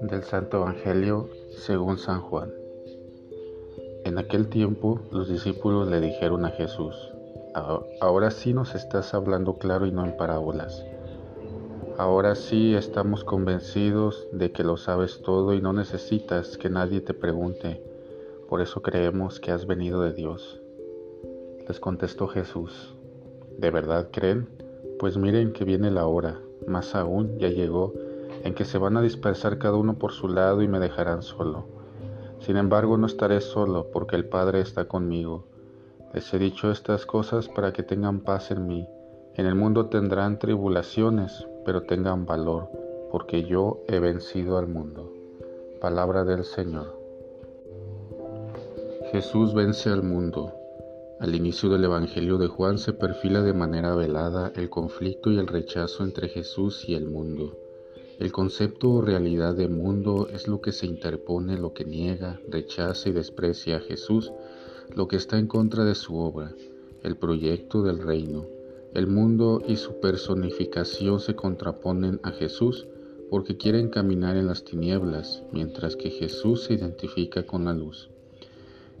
Del Santo Evangelio según San Juan. En aquel tiempo los discípulos le dijeron a Jesús, ahora sí nos estás hablando claro y no en parábolas. Ahora sí estamos convencidos de que lo sabes todo y no necesitas que nadie te pregunte. Por eso creemos que has venido de Dios. Les contestó Jesús, ¿de verdad creen? Pues miren que viene la hora, más aún ya llegó en que se van a dispersar cada uno por su lado y me dejarán solo. Sin embargo, no estaré solo, porque el Padre está conmigo. Les he dicho estas cosas para que tengan paz en mí. En el mundo tendrán tribulaciones, pero tengan valor, porque yo he vencido al mundo. Palabra del Señor. Jesús vence al mundo. Al inicio del Evangelio de Juan se perfila de manera velada el conflicto y el rechazo entre Jesús y el mundo. El concepto o realidad de mundo es lo que se interpone, lo que niega, rechaza y desprecia a Jesús, lo que está en contra de su obra, el proyecto del reino. El mundo y su personificación se contraponen a Jesús porque quieren caminar en las tinieblas, mientras que Jesús se identifica con la luz.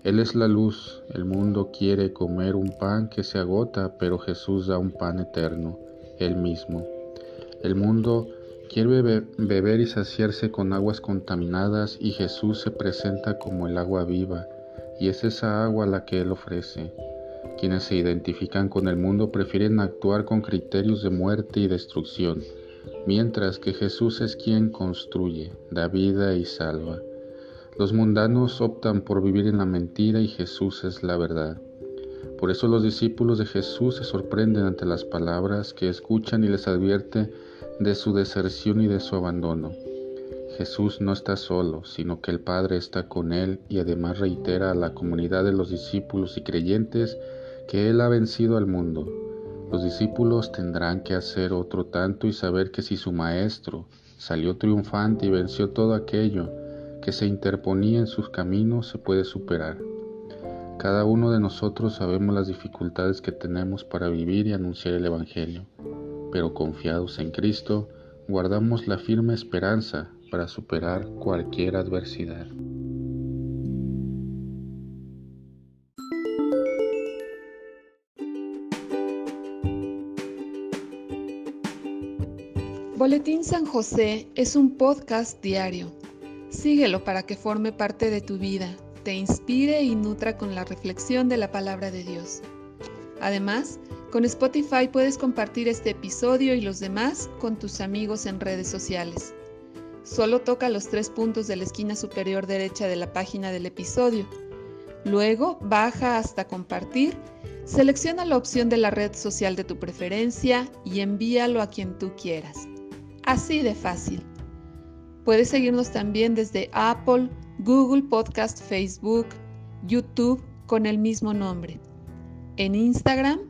Él es la luz, el mundo quiere comer un pan que se agota, pero Jesús da un pan eterno, Él mismo. El mundo Quiere beber y saciarse con aguas contaminadas y Jesús se presenta como el agua viva y es esa agua la que Él ofrece. Quienes se identifican con el mundo prefieren actuar con criterios de muerte y destrucción, mientras que Jesús es quien construye, da vida y salva. Los mundanos optan por vivir en la mentira y Jesús es la verdad. Por eso los discípulos de Jesús se sorprenden ante las palabras que escuchan y les advierte de su deserción y de su abandono. Jesús no está solo, sino que el Padre está con él y además reitera a la comunidad de los discípulos y creyentes que Él ha vencido al mundo. Los discípulos tendrán que hacer otro tanto y saber que si su Maestro salió triunfante y venció todo aquello que se interponía en sus caminos, se puede superar. Cada uno de nosotros sabemos las dificultades que tenemos para vivir y anunciar el Evangelio pero confiados en Cristo, guardamos la firme esperanza para superar cualquier adversidad. Boletín San José es un podcast diario. Síguelo para que forme parte de tu vida, te inspire y nutra con la reflexión de la palabra de Dios. Además, con Spotify puedes compartir este episodio y los demás con tus amigos en redes sociales. Solo toca los tres puntos de la esquina superior derecha de la página del episodio. Luego baja hasta compartir, selecciona la opción de la red social de tu preferencia y envíalo a quien tú quieras. Así de fácil. Puedes seguirnos también desde Apple, Google Podcast, Facebook, YouTube con el mismo nombre. En Instagram